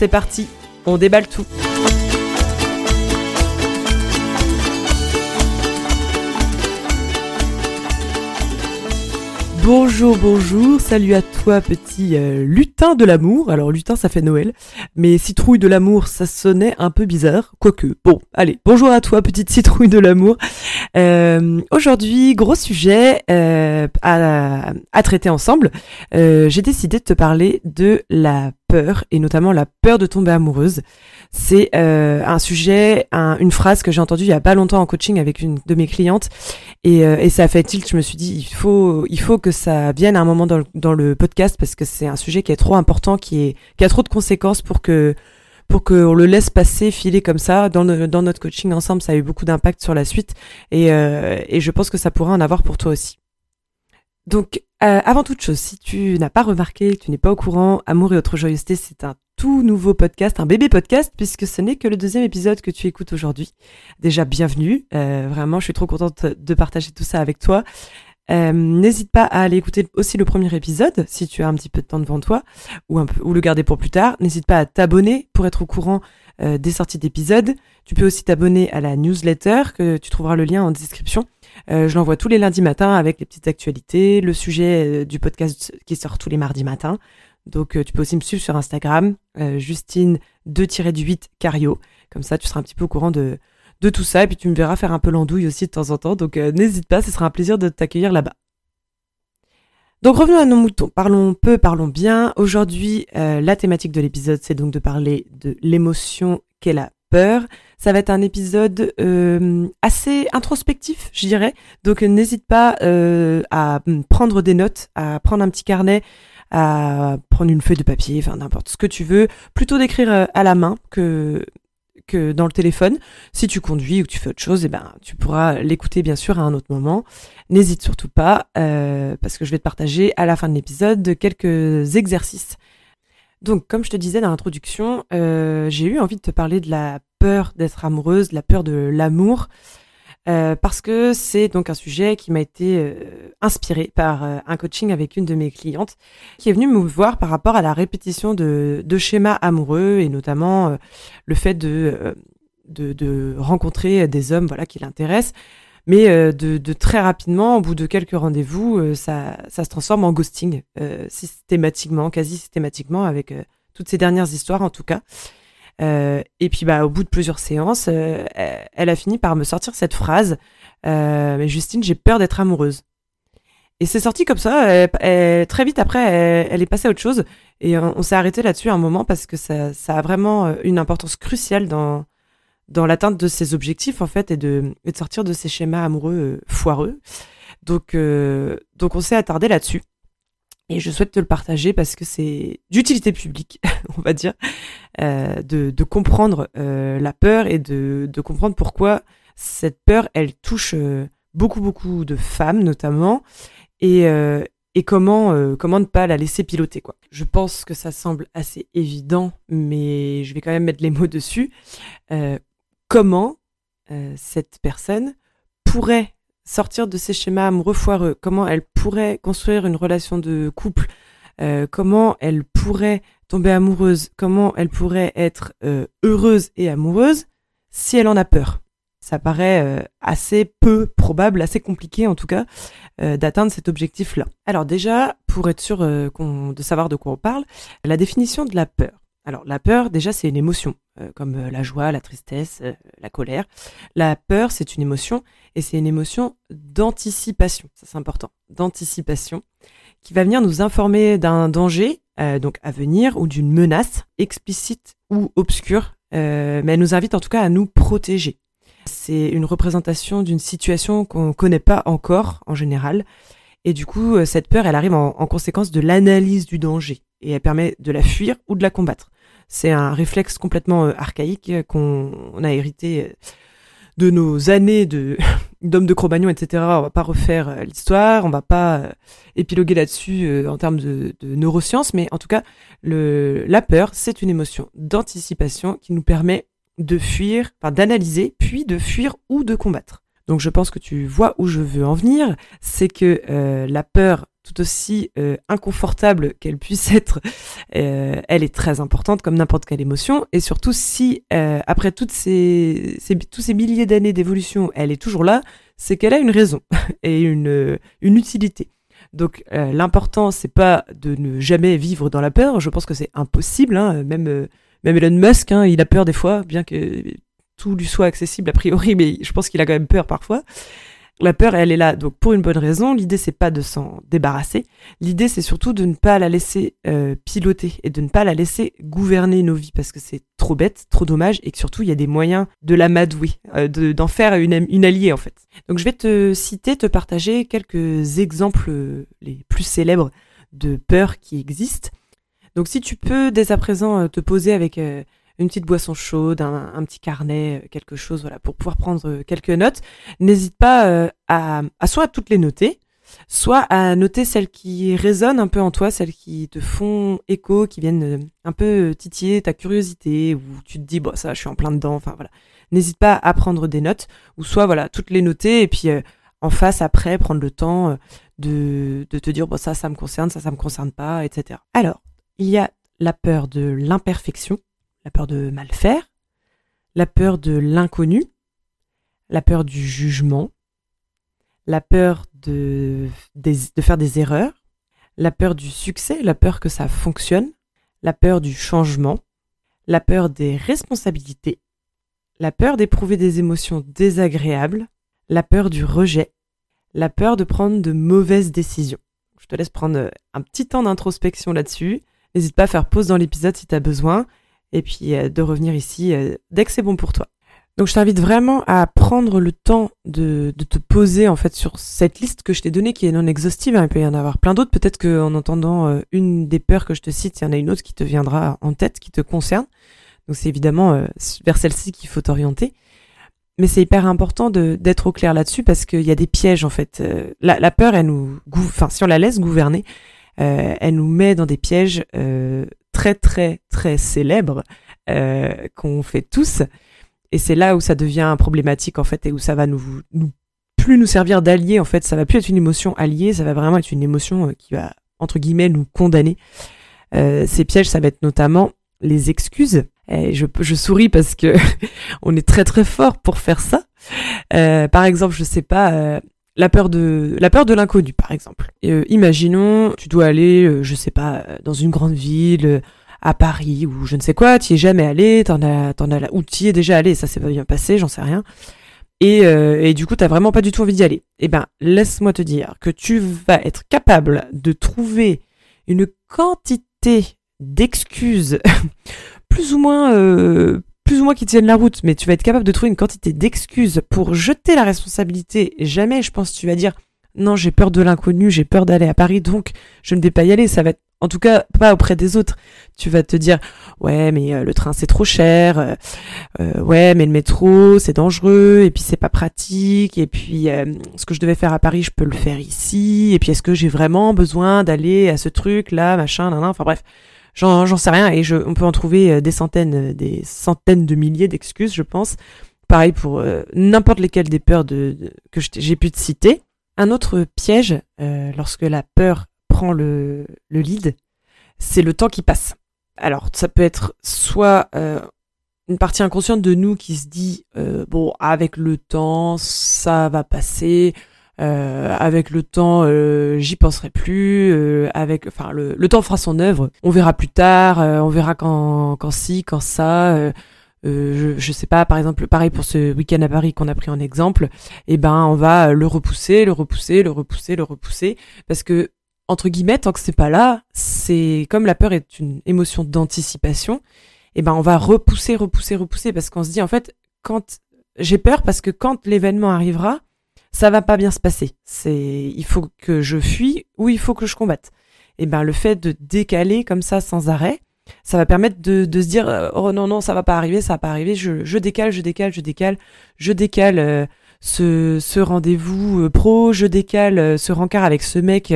C'est parti, on déballe tout. Bonjour, bonjour, salut à toi petit euh, lutin de l'amour. Alors lutin ça fait Noël, mais citrouille de l'amour ça sonnait un peu bizarre, quoique. Bon, allez, bonjour à toi petite citrouille de l'amour. Euh, Aujourd'hui, gros sujet euh, à, traiter ensemble. J'ai décidé de te parler de la peur et notamment la peur de tomber amoureuse. C'est euh, un sujet, une phrase que j'ai entendue il y a pas longtemps en coaching avec une de mes clientes et, euh, et ça a fait tilt. Je me suis dit il faut il faut que ça vienne à un moment dans le, podcast parce que c'est un sujet qui est trop important, qui est qui a trop de conséquences pour que pour qu'on le laisse passer, filer comme ça. Dans, dans notre coaching ensemble, ça a eu beaucoup d'impact sur la suite et, euh, et je pense que ça pourra en avoir pour toi aussi. Donc, euh, avant toute chose, si tu n'as pas remarqué, tu n'es pas au courant, Amour et autres joyeuseté, c'est un tout nouveau podcast, un bébé podcast, puisque ce n'est que le deuxième épisode que tu écoutes aujourd'hui. Déjà, bienvenue. Euh, vraiment, je suis trop contente de partager tout ça avec toi. Euh, N'hésite pas à aller écouter aussi le premier épisode si tu as un petit peu de temps devant toi ou, ou le garder pour plus tard. N'hésite pas à t'abonner pour être au courant des sorties d'épisodes. Tu peux aussi t'abonner à la newsletter que tu trouveras le lien en description. Euh, je l'envoie tous les lundis matins avec les petites actualités, le sujet euh, du podcast qui sort tous les mardis matins. Donc euh, tu peux aussi me suivre sur Instagram, Justine 2-8 Cario. Comme ça, tu seras un petit peu au courant de, de tout ça. Et puis tu me verras faire un peu l'andouille aussi de temps en temps. Donc n'hésite pas, ce sera un plaisir de t'accueillir là-bas. Donc revenons à nos moutons. Parlons peu, parlons bien. Aujourd'hui, la thématique de l'épisode, c'est donc de parler de l'émotion qu'est la peur. Ça va être un épisode euh, assez introspectif, je dirais. Donc n'hésite pas euh, à prendre des notes, à prendre un petit carnet, à prendre une feuille de papier, enfin n'importe ce que tu veux. Plutôt d'écrire euh, à la main que que dans le téléphone. Si tu conduis ou tu fais autre chose, eh ben tu pourras l'écouter bien sûr à un autre moment. N'hésite surtout pas parce que je vais te partager à la fin de l'épisode quelques exercices donc, comme je te disais dans l'introduction, euh, j'ai eu envie de te parler de la peur d'être amoureuse, la peur de l'amour, euh, parce que c'est donc un sujet qui m'a été euh, inspiré par un coaching avec une de mes clientes, qui est venue me voir par rapport à la répétition de, schémas amoureux et notamment le fait de, rencontrer des hommes, voilà, qui l'intéressent mais euh, de, très rapidement, au bout de quelques rendez-vous, euh, ça, ça, se transforme en ghosting, euh, systématiquement, quasi systématiquement, avec toutes ces dernières histoires en tout cas. Et puis bah, au bout de plusieurs séances, elle a fini par me sortir cette phrase Mais Justine, j'ai peur d'être amoureuse. Et c'est sorti comme ça. très vite après, elle, est passée à autre chose. Et on, s'est arrêté là-dessus un moment parce que ça, a vraiment une importance cruciale dans, dans l'atteinte de ses objectifs en fait et de, sortir de ces schémas amoureux euh, foireux. Donc, euh, donc on s'est attardé là-dessus. Et je souhaite te le partager parce que c'est d'utilité publique, on va dire, euh, de, comprendre euh, la peur et de, comprendre pourquoi cette peur, elle touche euh, beaucoup, beaucoup de femmes notamment, et, et comment, comment ne pas la laisser piloter. quoi. Je pense que ça semble assez évident, mais je vais quand même mettre les mots dessus comment cette personne pourrait sortir de ces schémas amoureux foireux, comment elle pourrait construire une relation de couple, euh, comment elle pourrait tomber amoureuse, comment elle pourrait être euh, heureuse et amoureuse si elle en a peur. Ça paraît assez peu probable, assez compliqué en tout cas, d'atteindre cet objectif-là. Alors déjà, pour être sûr de savoir de quoi on parle, la définition de la peur. Alors la peur, déjà, c'est une émotion, euh, comme euh, la joie, la tristesse, euh, la colère. La peur, c'est une émotion, et c'est une émotion d'anticipation, ça c'est important, d'anticipation, qui va venir nous informer d'un danger, donc à venir, ou d'une menace explicite ou obscure, mais elle nous invite en tout cas à nous protéger. C'est une représentation d'une situation qu'on ne connaît pas encore en général, et du coup, cette peur, elle arrive en conséquence de l'analyse du danger et elle permet de la fuir ou de la combattre. C'est un réflexe complètement archaïque qu'on a hérité de nos années d'hommes de Cro-Magnon, etc. On va pas refaire l'histoire, on va pas épiloguer là-dessus en termes de, neurosciences, mais en tout cas, la peur, c'est une émotion d'anticipation qui nous permet de fuir, d'analyser, puis de fuir ou de combattre. Donc je pense que tu vois où je veux en venir, c'est que euh, la peur, tout aussi euh, inconfortable qu'elle puisse être, euh, elle est très importante comme n'importe quelle émotion, et surtout si après toutes ces, tous ces milliers d'années d'évolution, elle est toujours là, c'est qu'elle a une raison et une, une utilité. Donc l'important c'est pas de ne jamais vivre dans la peur, je pense que c'est impossible, hein, même même Elon Musk, hein, il a peur des fois, bien que tout lui soit accessible a priori, mais je pense qu'il a quand même peur parfois. La peur, elle est là donc pour une bonne raison. L'idée, c'est pas de s'en débarrasser. L'idée, c'est surtout de ne pas la laisser euh, piloter et de ne pas la laisser gouverner nos vies parce que c'est trop bête, trop dommage et que surtout, il y a des moyens de la madouer, euh, d'en faire une, alliée en fait. Donc, je vais te citer, te partager quelques exemples euh, les plus célèbres de peur qui existent. Donc, si tu peux dès à présent te poser avec une petite boisson chaude, un, petit carnet, euh, quelque chose, voilà, pour pouvoir prendre euh, quelques notes. N'hésite pas euh, à, soit toutes les noter, soit à noter celles qui résonnent un peu en toi, celles qui te font écho, qui viennent un peu titiller ta curiosité, ou tu te dis, bon, ça, je suis en plein dedans, enfin voilà. N'hésite pas à prendre des notes, ou soit, voilà, toutes les noter, et puis en face, après, prendre le temps de, de te dire, bon, ça, ça me concerne, ça, ça me concerne pas, etc. Alors, il y a la peur de l'imperfection, la peur de mal faire, la peur de l'inconnu, la peur du jugement, la peur de, de, faire des erreurs, la peur du succès, la peur que ça fonctionne, la peur du changement, la peur des responsabilités, la peur d'éprouver des émotions désagréables, la peur du rejet, la peur de prendre de mauvaises décisions. Je te laisse prendre un petit temps d'introspection là-dessus. N'hésite pas à faire pause dans l'épisode si tu as besoin et puis euh, de revenir ici euh, dès que c'est bon pour toi. Donc je t'invite vraiment à prendre le temps de, de, te poser en fait sur cette liste que je t'ai donnée qui est non exhaustive. Hein. il peut y en avoir plein d'autres. Peut-être qu'en entendant euh, une des peurs que je te cite, il y en a une autre qui te viendra en tête, qui te concerne. Donc c'est évidemment vers celle-ci qu'il faut t'orienter. Mais c'est hyper important d'être au clair là-dessus parce qu'il y a des pièges en fait. la, la, peur, elle nous, enfin si on la laisse gouverner, elle nous met dans des pièges très très très célèbre euh, qu'on fait tous. Et c'est là où ça devient problématique en fait et où ça va nous, plus nous servir d'allié en fait. Ça va plus être une émotion alliée, ça va vraiment être une émotion euh, qui va entre guillemets nous condamner. Euh, ces pièges, ça va être notamment les excuses. Et je, je souris parce que on est très très fort pour faire ça. Par exemple, je sais pas, la peur de la peur de l'inconnu par exemple. Euh, imaginons tu dois aller euh, je sais pas dans une grande ville euh, à Paris ou je ne sais quoi, tu es jamais allé, t'en as t'en as ou tu y es déjà allé, ça s'est pas bien passé, j'en sais rien. Et, et du coup, t'as vraiment pas du tout envie d'y aller. Eh ben, laisse-moi te dire que tu vas être capable de trouver une quantité d'excuses plus ou moins plus ou moins qui tiennent la route, mais tu vas être capable de trouver une quantité d'excuses pour jeter la responsabilité. jamais, je pense, tu vas dire non, j'ai peur de l'inconnu, j'ai peur d'aller à Paris, donc je ne vais pas y aller. Ça va être, en tout cas, pas auprès des autres. Tu vas te dire ouais, mais euh, le train c'est trop cher, euh, euh, ouais, mais le métro c'est dangereux, et puis c'est pas pratique, et puis ce que je devais faire à Paris, je peux le faire ici, et puis est-ce que j'ai vraiment besoin d'aller à ce truc là, machin, nan, nan. enfin bref J'en sais rien et je, on peut en trouver euh, des centaines, euh, des centaines de milliers d'excuses, je pense. Pareil pour euh, n'importe lesquelles des peurs de, que j'ai pu te citer. Un autre piège, lorsque la peur prend le, le lead, c'est le temps qui passe. Alors, ça peut être soit une partie inconsciente de nous qui se dit bon, avec le temps, ça va passer, euh, avec le temps, euh, j'y penserai plus. Euh, avec, enfin, le, le, temps fera son œuvre. On verra plus tard. on verra quand, quand si, quand ça. Je, je, sais pas, par exemple, pareil pour ce week-end à Paris qu'on a pris en exemple. Eh ben, on va le repousser, le repousser, le repousser, le repousser, parce que entre guillemets, tant que c'est pas là, c'est comme la peur est une émotion d'anticipation. Eh ben, on va repousser, repousser, repousser, parce qu'on se dit en fait, quand j'ai peur, parce que quand l'événement arrivera, ça va pas bien se passer. C'est, il faut que je fuis ou il faut que je combatte. Et ben, le fait de décaler comme ça sans arrêt, Ça va permettre de, se dire euh, oh non non ça va pas arriver, ça va pas arriver, je, décale, je décale, je décale, je décale euh, ce, rendez-vous euh, pro, je décale ce rencard avec ce mec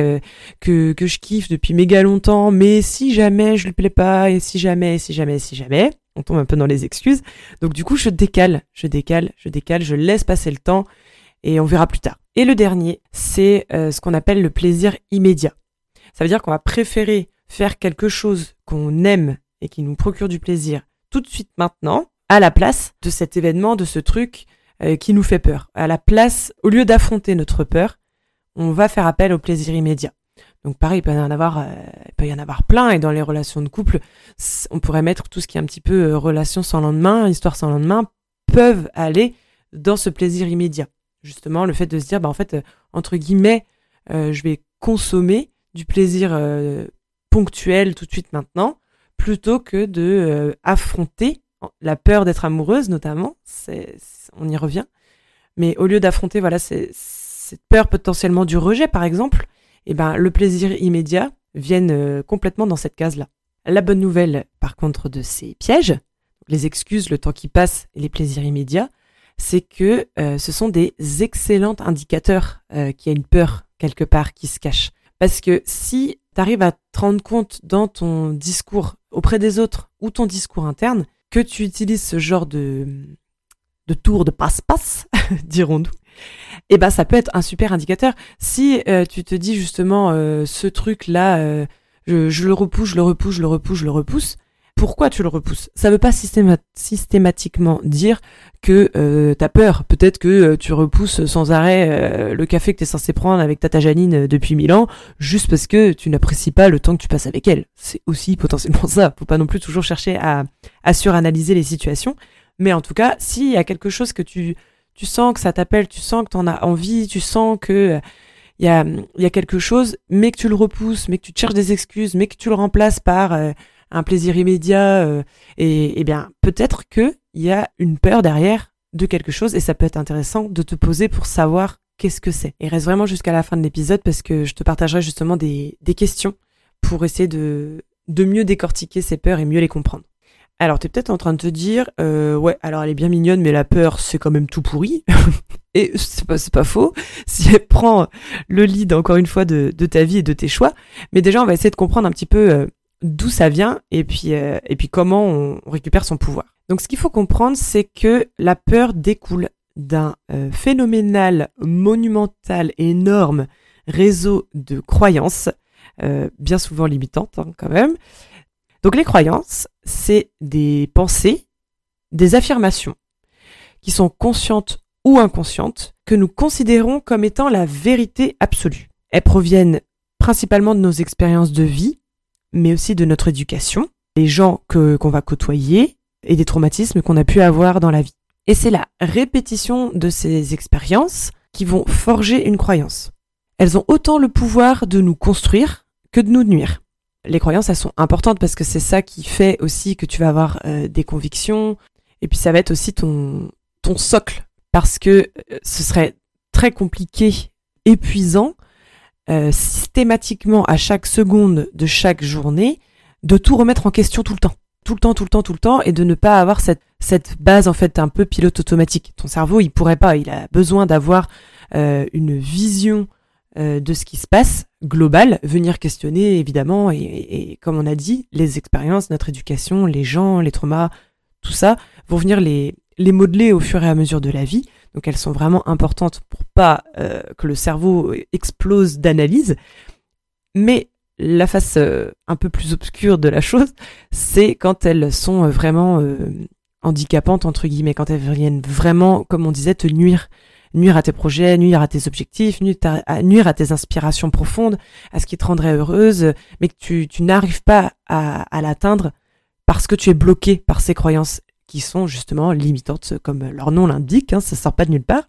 que, que je kiffe depuis méga longtemps, mais si jamais je lui plais pas, et si jamais, si jamais, si jamais, on tombe un peu dans les excuses. Donc du coup je décale, je décale, je décale, je laisse passer le temps et on verra plus tard. Et le dernier, c'est ce qu'on appelle le plaisir immédiat. Ça veut dire qu'on va préférer faire quelque chose qu'on aime et qui nous procure du plaisir tout de suite maintenant, à la place de cet événement, de ce truc euh, qui nous fait peur. À la place, au lieu d'affronter notre peur, on va faire appel au plaisir immédiat. Donc pareil, il peut y en avoir, euh, peut y en avoir plein. Et dans les relations de couple, on pourrait mettre tout ce qui est un petit peu euh, relation sans lendemain, histoire sans lendemain, peuvent aller dans ce plaisir immédiat. Justement, le fait de se dire, bah en fait, entre guillemets, je vais consommer du plaisir ponctuel tout de suite maintenant, plutôt que de euh, affronter la peur d'être amoureuse notamment. C'est, on y revient. Mais au lieu d'affronter voilà cette peur potentiellement du rejet par exemple, eh ben le plaisir immédiat vienne euh, complètement dans cette case là. La bonne nouvelle par contre de ces pièges, les excuses, le temps qui passe et les plaisirs immédiats, c'est que euh, ce sont des excellents indicateurs qu'il y a une peur quelque part qui se cache. Parce que si tu arrives à te rendre compte dans ton discours auprès des autres ou ton discours interne que tu utilises ce genre de, de tour de passe-passe, dirons-nous, eh ben ça peut être un super indicateur. Si euh, tu te dis justement euh, ce truc-là, euh, je, je, le repousse, je le repousse, je le repousse, je le repousse, pourquoi tu le repousses? Ça veut pas systématiquement dire que euh, t'as peur. Peut-être que euh, tu repousses sans arrêt euh, le café que t'es censé prendre avec ta Janine depuis mille ans, juste parce que tu n'apprécies pas le temps que tu passes avec elle. C'est aussi potentiellement ça. Faut pas non plus toujours chercher à, suranalyser les situations. Mais en tout cas, s'il y a quelque chose que tu, sens que ça t'appelle, tu sens que t'en as envie, tu sens que il y a, quelque chose, mais que tu le repousses, mais que tu cherches des excuses, mais que tu le remplaces par un plaisir immédiat, euh, et, bien peut-être qu'il y a une peur derrière de quelque chose, et ça peut être intéressant de te poser pour savoir qu'est-ce que c'est. Et reste vraiment jusqu'à la fin de l'épisode parce que je te partagerai justement des, des questions pour essayer de, de mieux décortiquer ces peurs et mieux les comprendre. Alors, tu es peut-être en train de te dire, euh, ouais, alors elle est bien mignonne, mais la peur, c'est quand même tout pourri. et c'est pas, pas faux, si elle prend le lead, encore une fois, de, de, ta vie et de tes choix. Mais déjà, on va essayer de comprendre un petit peu euh, d'où ça vient et puis, euh, et puis comment on, récupère son pouvoir. Donc ce qu'il faut comprendre, c'est que la peur découle d'un euh, phénoménal, monumental, énorme réseau de croyances, euh, bien souvent limitantes hein, quand même. Donc les croyances, c'est des pensées, des affirmations qui sont conscientes ou inconscientes, que nous considérons comme étant la vérité absolue. Elles proviennent principalement de nos expériences de vie, mais aussi de notre éducation, des gens que qu'on va côtoyer et des traumatismes qu'on a pu avoir dans la vie. Et c'est la répétition de ces expériences qui vont forger une croyance. Elles ont autant le pouvoir de nous construire que de nous nuire. Les croyances, elles sont importantes parce que c'est ça qui fait aussi que tu vas avoir euh, des convictions. Et puis ça va être aussi ton, ton socle. Parce que euh, ce serait très compliqué, épuisant euh, systématiquement à chaque seconde de chaque journée de tout remettre en question tout le temps. Tout le temps, tout le temps, tout le temps, et de ne pas avoir cette, cette base en fait un peu pilote automatique. Ton cerveau, il pourrait pas, il a besoin d'avoir euh, une vision euh, de ce qui se passe globale, venir questionner évidemment, et, et, comme on a dit, les expériences, notre éducation, les gens, les traumas, tout ça, vont venir les, les modeler au fur et à mesure de la vie. Donc elles sont vraiment importantes pour pas euh, que le cerveau explose d'analyse. Mais la face euh, un peu plus obscure de la chose, c'est quand elles sont vraiment euh, handicapantes entre guillemets, quand elles viennent vraiment, comme on disait, te nuire, nuire à tes projets, nuire à tes objectifs, nuire à, tes inspirations profondes, à ce qui te rendrait heureuse, mais que tu, n'arrives pas à l'atteindre parce que tu es bloqué par ces croyances qui sont justement limitantes, comme leur nom l'indique, hein, ça sort pas de nulle part.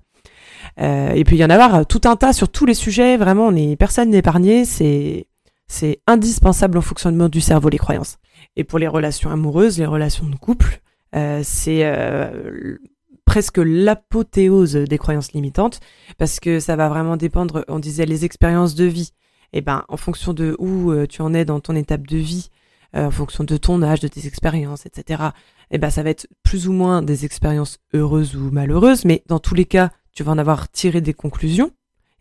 Euh, et puis il y en a avoir tout un tas sur tous les sujets, vraiment, personne n'est épargné, c'est c'est indispensable au fonctionnement du cerveau les croyances. Et pour les relations amoureuses, les relations de couple, euh, c'est euh, presque l'apothéose des croyances limitantes parce que ça va vraiment dépendre. On disait les expériences de vie. Et eh ben en fonction de où tu en es dans ton étape de vie, en fonction de ton âge, de tes expériences, etc. Eh ben, ça va être plus ou moins des expériences heureuses ou malheureuses, mais dans tous les cas, tu vas en avoir tiré des conclusions.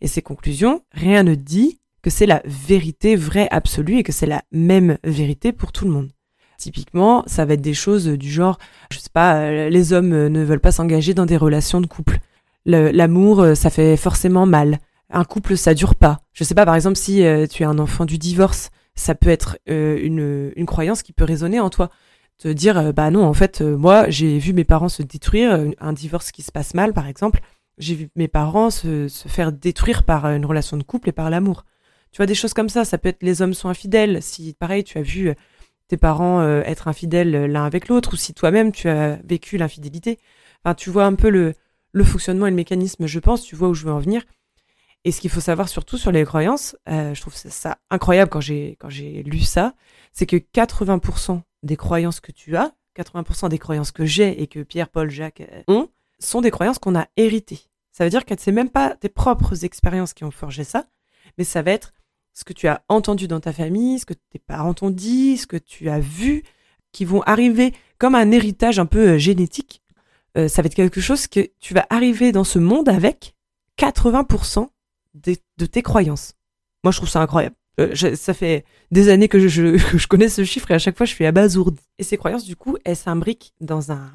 Et ces conclusions, rien ne dit que c'est la vérité vraie absolue et que c'est la même vérité pour tout le monde. Typiquement, ça va être des choses du genre, je sais pas, euh, les hommes euh, ne veulent pas s'engager dans des relations de couple. L'amour, euh, ça fait forcément mal. Un couple, ça dure pas. Je sais pas, par exemple, si tu es un enfant du divorce, ça peut être une, une croyance qui peut résonner en toi. Te dire, bah non, en fait, moi, j'ai vu mes parents se détruire, un divorce qui se passe mal, par exemple. J'ai vu mes parents se, se faire détruire par une relation de couple et par l'amour. Tu vois, des choses comme ça. Ça peut être les hommes sont infidèles. Si, pareil, tu as vu tes parents euh, être infidèles euh, l'un avec l'autre ou si toi-même tu as vécu l'infidélité. Enfin, tu vois un peu le, le fonctionnement et le mécanisme, je pense, tu vois où je veux en venir. Et ce qu'il faut savoir surtout sur les croyances, euh, je trouve ça, incroyable quand j'ai quand j'ai lu ça, c'est que 80% des croyances que tu as, 80% des croyances que j'ai et que Pierre, Paul, Jacques ont, sont des croyances qu'on a héritées. Ça veut dire que c'est même pas tes propres expériences qui ont forgé ça, mais ça va être ce que tu as entendu dans ta famille, ce que tes parents t'ont dit, ce que tu as vu, qui vont arriver comme un héritage un peu euh, génétique. Euh, ça va être quelque chose que tu vas arriver dans ce monde avec 80% de, tes croyances. Moi, je trouve ça incroyable. Euh, ça fait des années que je, connais ce chiffre et à chaque fois, je suis abasourdi. Et ces croyances, du coup, elles s'imbriquent dans un,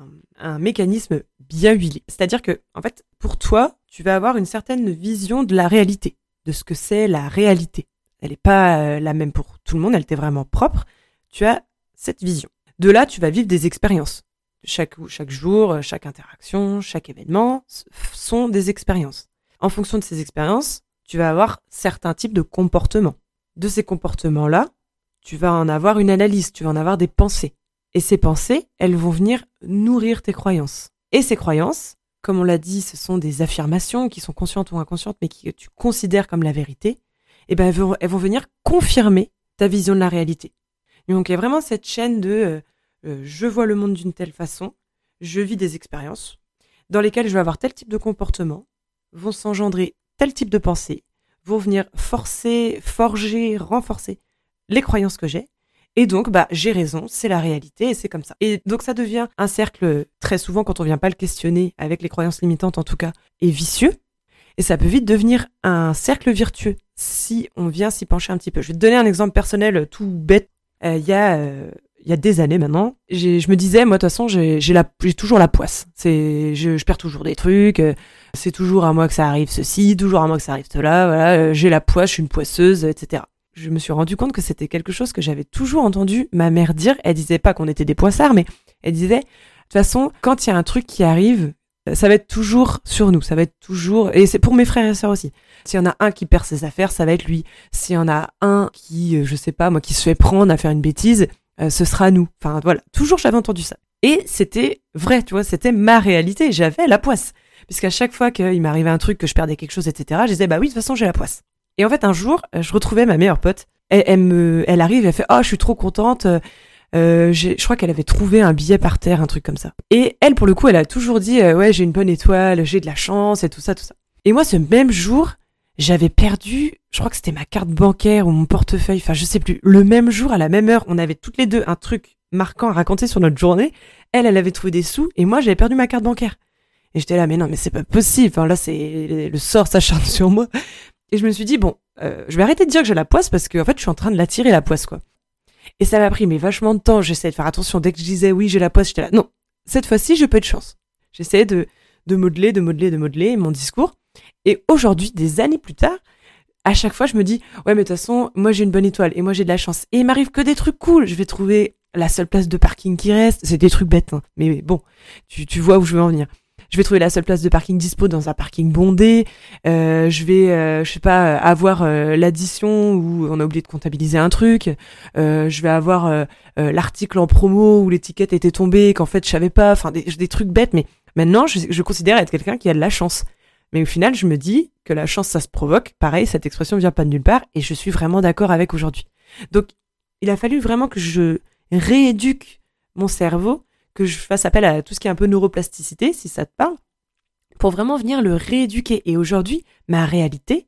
mécanisme bien huilé. C'est-à-dire que, en fait, pour toi, tu vas avoir une certaine vision de la réalité, de ce que c'est la réalité elle n'est pas euh, la même pour tout le monde, elle était vraiment propre, tu as cette vision. De là, tu vas vivre des expériences. Chaque, chaque jour, chaque interaction, chaque événement sont des expériences. En fonction de ces expériences, tu vas avoir certains types de comportements. De ces comportements-là, tu vas en avoir une analyse, tu vas en avoir des pensées. Et ces pensées, elles vont venir nourrir tes croyances. Et ces croyances, comme on l'a dit, ce sont des affirmations qui sont conscientes ou inconscientes, mais que tu considères comme la vérité eh ben elles vont, elles vont venir confirmer ta vision de la réalité. Donc il y a vraiment cette chaîne de euh, euh, je vois le monde d'une telle façon, je vis des expériences dans lesquelles je vais avoir tel type de comportement, vont s'engendrer type de pensée, vont venir forcer, forger, renforcer les croyances que j'ai. Et donc, bah, j'ai raison, c'est la réalité et c'est comme ça. Et donc, ça devient un cercle, très souvent, quand on vient pas le questionner, avec les croyances limitantes en tout cas, et vicieux. Et ça peut vite devenir un cercle vertueux si on vient s'y pencher un petit peu. Je vais te donner un exemple personnel euh, tout bête. Euh, il y a euh, il y a des années maintenant, je me disais, moi de toute façon, j'ai toujours la poisse. C'est, je, je, perds toujours des trucs. c'est toujours à moi que ça arrive ceci, toujours à moi que ça arrive cela. Voilà, j'ai la poisse, je suis une poisseuse, etc. Je me suis rendu compte que c'était quelque chose que j'avais toujours entendu ma mère dire. Elle disait pas qu'on était des poissards, mais elle disait, de toute façon, quand il y a un truc qui arrive, ça va être toujours sur nous, ça va être toujours, et c'est pour mes frères et sœurs aussi. S'il y en a un qui perd ses affaires, ça va être lui. S'il y en a un qui, euh, je sais pas, moi, qui se fait prendre à faire une bêtise, euh, ce sera nous. Enfin, voilà. Toujours, j'avais entendu ça. Et c'était vrai, tu vois, c'était ma réalité. J'avais la poisse. Puisqu'à chaque fois qu'il m'arrivait un truc, que je perdais quelque chose, etc., je disais, bah oui, de toute façon, j'ai la poisse. Et en fait, un jour, euh, je retrouvais ma meilleure pote. Elle, elle me, elle arrive, elle fait, oh, je suis trop contente. Euh, je crois qu'elle avait trouvé un billet par terre, un truc comme ça. Et elle, pour le coup, elle a toujours dit euh, ouais, j'ai une bonne étoile, j'ai de la chance et tout ça, tout ça. Et moi, ce même jour, j'avais perdu, je crois que c'était ma carte bancaire ou mon portefeuille, enfin je sais plus. Le même jour, à la même heure, on avait toutes les deux un truc marquant à raconter sur notre journée. Elle, elle avait trouvé des sous et moi, j'avais perdu ma carte bancaire. Et j'étais là, mais non, mais c'est pas possible. Enfin là, c'est le sort s'acharne sur moi. Et je me suis dit bon, euh, je vais arrêter de dire que j'ai la poisse parce que en fait, je suis en train de l'attirer la poisse quoi. Et ça m'a pris mais vachement de temps. J'essayais de faire attention. Dès que je disais oui, j'ai la poisse, j'étais là. Non, cette fois-ci, je peux de chance. J'essayais de, de modeler, de modeler, de modeler mon discours. Et aujourd'hui, des années plus tard, à chaque fois, je me dis, ouais, mais de toute façon, moi, j'ai une bonne étoile et moi, j'ai de la chance. Et il m'arrive que des trucs cool. Je vais trouver la seule place de parking qui reste. C'est des trucs bêtes, hein. mais bon, tu, tu vois où je veux en venir je vais trouver la seule place de parking dispo dans un parking bondé, euh, je vais, euh, je sais pas, avoir euh, l'addition où on a oublié de comptabiliser un truc, euh, je vais avoir l'article en promo où l'étiquette était tombée qu'en fait je savais pas, enfin des, des, trucs bêtes, mais maintenant je, je considère être quelqu'un qui a de la chance. Mais au final, je me dis que la chance, ça se provoque. Pareil, cette expression vient pas de nulle part et je suis vraiment d'accord avec aujourd'hui. Donc, il a fallu vraiment que je rééduque mon cerveau que je fasse appel à tout ce qui est un peu neuroplasticité, si ça te parle, pour vraiment venir le rééduquer. Et aujourd'hui, ma réalité,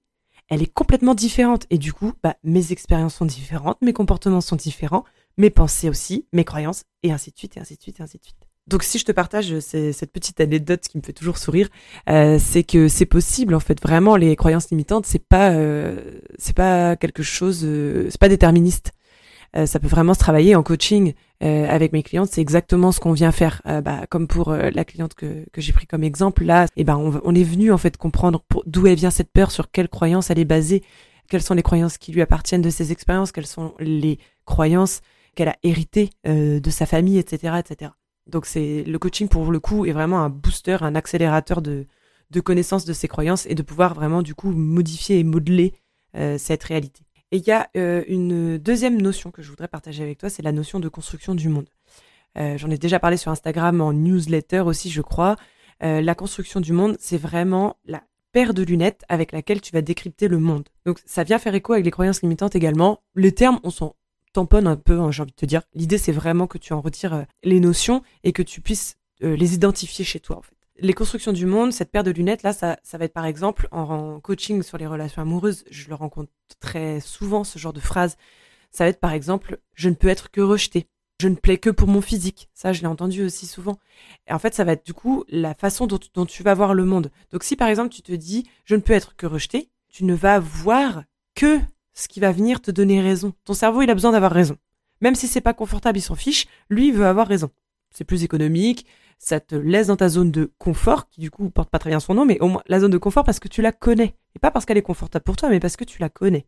elle est complètement différente. Et du coup, bah, mes expériences sont différentes, mes comportements sont différents, mes pensées aussi, mes croyances, et ainsi de suite, et ainsi de suite, et ainsi de suite. Donc si je te partage cette petite anecdote qui me fait toujours sourire, euh, c'est que c'est possible en fait vraiment les croyances limitantes c'est pas euh, c'est pas quelque chose euh, c'est pas déterministe. Euh, ça peut vraiment se travailler en coaching euh, avec mes clientes. C'est exactement ce qu'on vient faire. bah, comme pour la cliente que, que j'ai pris comme exemple là, et eh ben on, on, est venu en fait comprendre d'où elle vient cette peur, sur quelle croyance elle est basée, quelles sont les croyances qui lui appartiennent de ses expériences, quelles sont les croyances qu'elle a héritées de sa famille, etc., etc. Donc c'est le coaching pour le coup est vraiment un booster, un accélérateur de, de connaissance de ses croyances et de pouvoir vraiment du coup modifier et modeler euh, cette réalité. Et il y a euh, une deuxième notion que je voudrais partager avec toi, c'est la notion de construction du monde. Euh, J'en ai déjà parlé sur Instagram en newsletter aussi, je crois. Euh, la construction du monde, c'est vraiment la paire de lunettes avec laquelle tu vas décrypter le monde. Donc ça vient faire écho avec les croyances limitantes également. Les termes, on s'en tamponne un peu, hein, j'ai envie de te dire. L'idée, c'est vraiment que tu en retires les notions et que tu puisses les identifier chez toi, en fait. Les constructions du monde, cette paire de lunettes, là, ça, ça va être par exemple en, coaching sur les relations amoureuses. Je le rencontre très souvent, ce genre de phrase. Ça va être par exemple, je ne peux être que rejeté. Je ne plais que pour mon physique. Ça, je l'ai entendu aussi souvent. Et en fait, ça va être du coup la façon dont, tu vas voir le monde. Donc si par exemple tu te dis, je ne peux être que rejeté, tu ne vas voir que ce qui va venir te donner raison. Ton cerveau, il a besoin d'avoir raison. Même si c'est pas confortable, il s'en fiche, lui, il veut avoir raison. C'est plus économique, ça te laisse dans ta zone de confort, qui du coup porte pas très bien son nom, mais au moins la zone de confort parce que tu la connais. Et pas parce qu'elle est confortable pour toi, mais parce que tu la connais.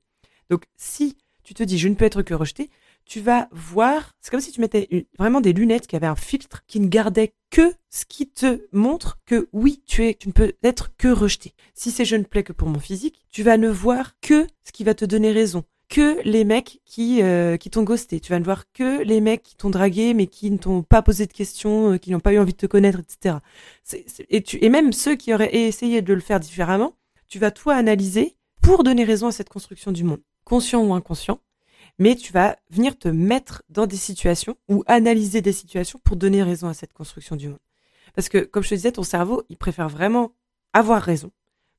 Donc si tu te dis je ne peux être que rejeté, tu vas voir, c'est comme si tu mettais vraiment des lunettes qui avaient un filtre qui ne gardait que ce qui te montre que oui, tu es, tu ne peux être que rejeté. Si c'est je ne plais que pour mon physique, tu vas ne voir que ce qui va te donner raison, que les mecs qui euh, qui t'ont ghosté. Tu vas ne voir que les mecs qui t'ont dragué mais qui ne t'ont pas posé de questions, euh, qui n'ont pas eu envie de te connaître, etc. et tu et même ceux qui auraient essayé de le faire différemment, tu vas toi analyser pour donner raison à cette construction du monde, conscient ou inconscient mais tu vas venir te mettre dans des situations ou analyser des situations pour donner raison à cette construction du monde. Parce que, comme je te disais, ton cerveau, il préfère vraiment avoir raison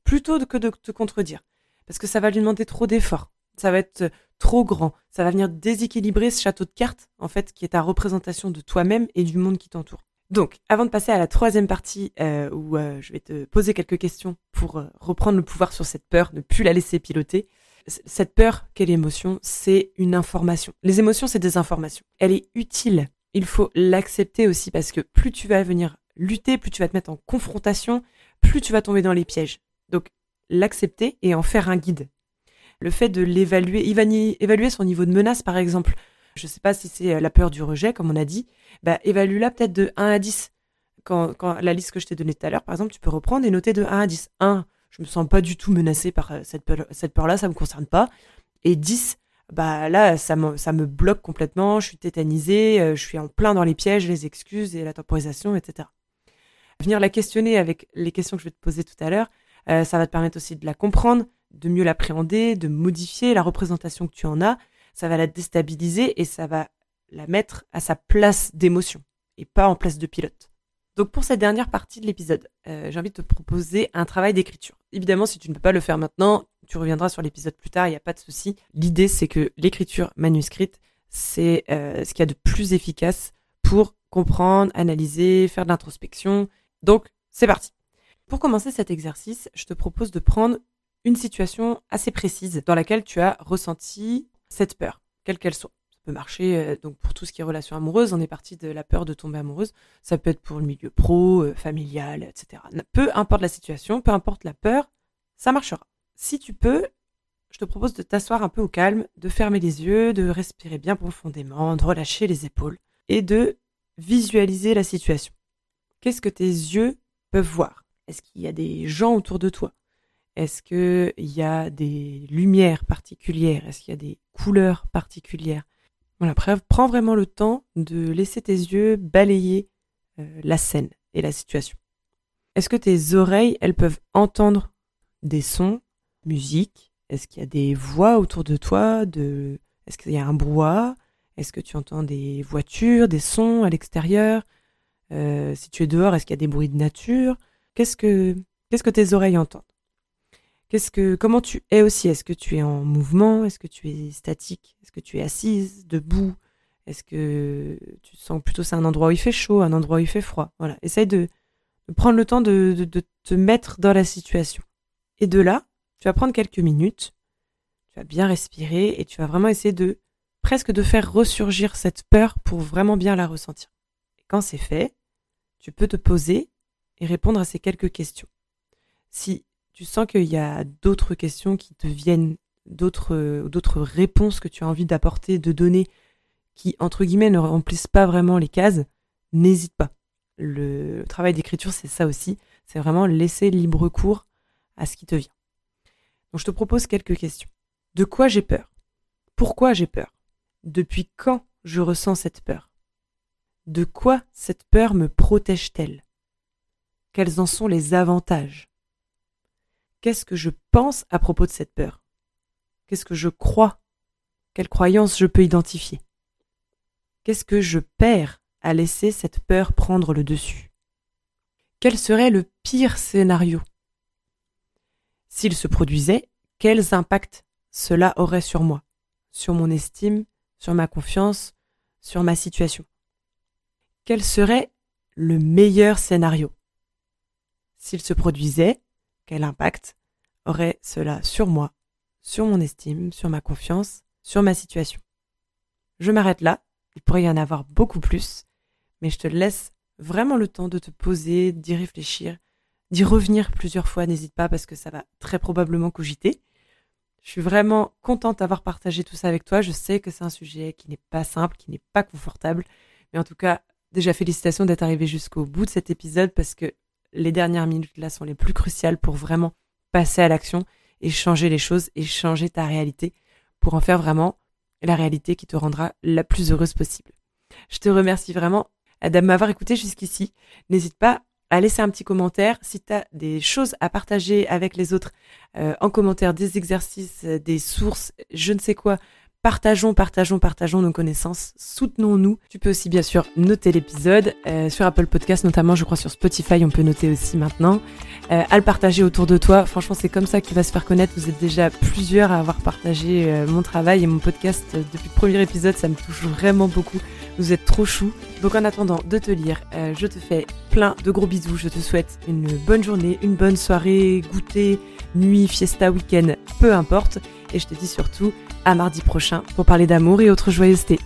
plutôt que de te contredire. Parce que ça va lui demander trop d'efforts. Ça va être trop grand. Ça va venir déséquilibrer ce château de cartes, en fait, qui est ta représentation de toi-même et du monde qui t'entoure. Donc, avant de passer à la troisième partie euh, où euh, je vais te poser quelques questions pour euh, reprendre le pouvoir sur cette peur, ne plus la laisser piloter, cette peur quelle émotion, c'est une information. Les émotions, c'est des informations. Elle est utile. Il faut l'accepter aussi parce que plus tu vas venir lutter, plus tu vas te mettre en confrontation, plus tu vas tomber dans les pièges. Donc, l'accepter et en faire un guide. Le fait de l'évaluer, évaluer son niveau de menace, par exemple. Je ne sais pas si c'est euh, la peur du rejet, comme on a dit. Bah, évalue-la peut-être de 1 à 10. Quand, la liste que je t'ai donnée tout à l'heure, par exemple, tu peux reprendre et noter de 1 à 10. 1, je me sens pas du tout menacée par euh, cette peur, cette peur-là, ça me concerne pas. Et 10, bah là, ça me, bloque complètement, je suis tétanisée, euh, je suis en plein dans les pièges, les excuses et la temporisation, etc. Venir la questionner avec les questions que je vais te poser tout à l'heure, ça va te permettre aussi de la comprendre, de mieux l'appréhender, de modifier la représentation que tu en as. Ça va la déstabiliser et ça va la mettre à sa place d'émotion et pas en place de pilote. Donc pour cette dernière partie de l'épisode, euh, j'ai envie de te proposer un travail d'écriture. Évidemment, si tu ne peux pas le faire maintenant, tu reviendras sur l'épisode plus tard, il n'y a pas de souci. L'idée, c'est que l'écriture manuscrite, c'est euh, ce qu'il y a de plus efficace pour comprendre, analyser, faire de l'introspection. Donc, c'est parti. Pour commencer cet exercice, je te propose de prendre une situation assez précise dans laquelle tu as ressenti cette peur, quelle qu'elle soit peut marcher euh, donc pour tout ce qui est relations amoureuses. On est parti de la peur de tomber amoureuse. Ça peut être pour le milieu pro, euh, familial, etc. Peu importe la situation, peu importe la peur, ça marchera. Si tu peux, je te propose de t'asseoir un peu au calme, de fermer les yeux, de respirer bien profondément, de relâcher les épaules et de visualiser la situation. Qu'est-ce que tes yeux peuvent voir? Est-ce qu'il y a des gens autour de toi? Est-ce qu'il y a des lumières particulières? Est-ce qu'il y a des couleurs particulières? Voilà, prends vraiment le temps de laisser tes yeux balayer euh, la scène et la situation. Est-ce que tes oreilles, elles peuvent entendre des sons, musique? Est-ce qu'il y a des voix autour de toi. Est-ce qu'il y a un brouhaha? Est-ce que tu entends des voitures, des sons à l'extérieur? Euh, Si tu es dehors, est-ce qu'il y a des bruits de nature? Qu'est-ce que qu'est-ce que tes oreilles entendent? Comment tu es aussi? Est-ce que tu es en mouvement? Est-ce que tu es statique? Est-ce que tu es assise, debout? Est-ce que tu sens plutôt c'est un endroit où il fait chaud, un endroit où il fait froid? Voilà, essaye de, prendre le temps de, de te mettre dans la situation. Et de là, tu vas prendre quelques minutes, tu vas bien respirer et tu vas vraiment essayer de presque de faire ressurgir cette peur pour vraiment bien la ressentir. Et quand c'est fait, tu peux te poser et répondre à ces quelques questions. Si tu sens qu'il y a d'autres questions qui te viennent, d'autres, réponses que tu as envie d'apporter, de donner, qui, entre guillemets, ne remplissent pas vraiment les cases, n'hésite pas. Le travail d'écriture, c'est ça aussi. C'est vraiment laisser libre cours à ce qui te vient. Donc, je te propose quelques questions. De quoi j'ai peur? Pourquoi j'ai peur? Depuis quand je ressens cette peur? De quoi cette peur me protège-t-elle? Quels en sont les avantages? Qu'est-ce que je pense à propos de cette peur? Qu'est-ce que je crois? Quelles croyances je peux identifier? Qu'est-ce que je perds à laisser cette peur prendre le dessus? Quel serait le pire scénario? S'il se produisait, quels impacts cela aurait sur moi, sur mon estime, sur ma confiance, sur ma situation? Quel serait le meilleur scénario? S'il se produisait, quel impact aurait cela sur moi, sur mon estime, sur ma confiance, sur ma situation? Je m'arrête là, il pourrait y en avoir beaucoup plus, mais je te laisse vraiment le temps de te poser, d'y réfléchir, d'y revenir plusieurs fois, n'hésite pas parce que ça va très probablement cogiter. Je suis vraiment contente d'avoir partagé tout ça avec toi. Je sais que c'est un sujet qui n'est pas simple, qui n'est pas confortable, mais en tout cas, déjà félicitations d'être arrivé jusqu'au bout de cet épisode parce que les dernières minutes là sont les plus cruciales pour vraiment passer à l'action et changer les choses et changer ta réalité pour en faire vraiment la réalité qui te rendra la plus heureuse possible. Je te remercie vraiment de m'avoir écouté jusqu'ici. N'hésite pas à laisser un petit commentaire si tu as des choses à partager avec les autres euh, en commentaire, des exercices, des sources, je ne sais quoi Partageons, partageons, partageons nos connaissances, soutenons-nous. Tu peux aussi bien sûr noter l'épisode euh, sur Apple Podcast, notamment je crois sur Spotify, on peut noter aussi maintenant. Euh, à le partager autour de toi, franchement c'est comme ça qu'il va se faire connaître. Vous êtes déjà plusieurs à avoir partagé euh, mon travail et mon podcast depuis le premier épisode, ça me touche vraiment beaucoup. Vous êtes trop chou. Donc en attendant de te lire, je te fais plein de gros bisous. Je te souhaite une bonne journée, une bonne soirée, goûter, nuit, fiesta, week-end, peu importe. Et je te dis surtout à mardi prochain pour parler d'amour et autres joyeusetés.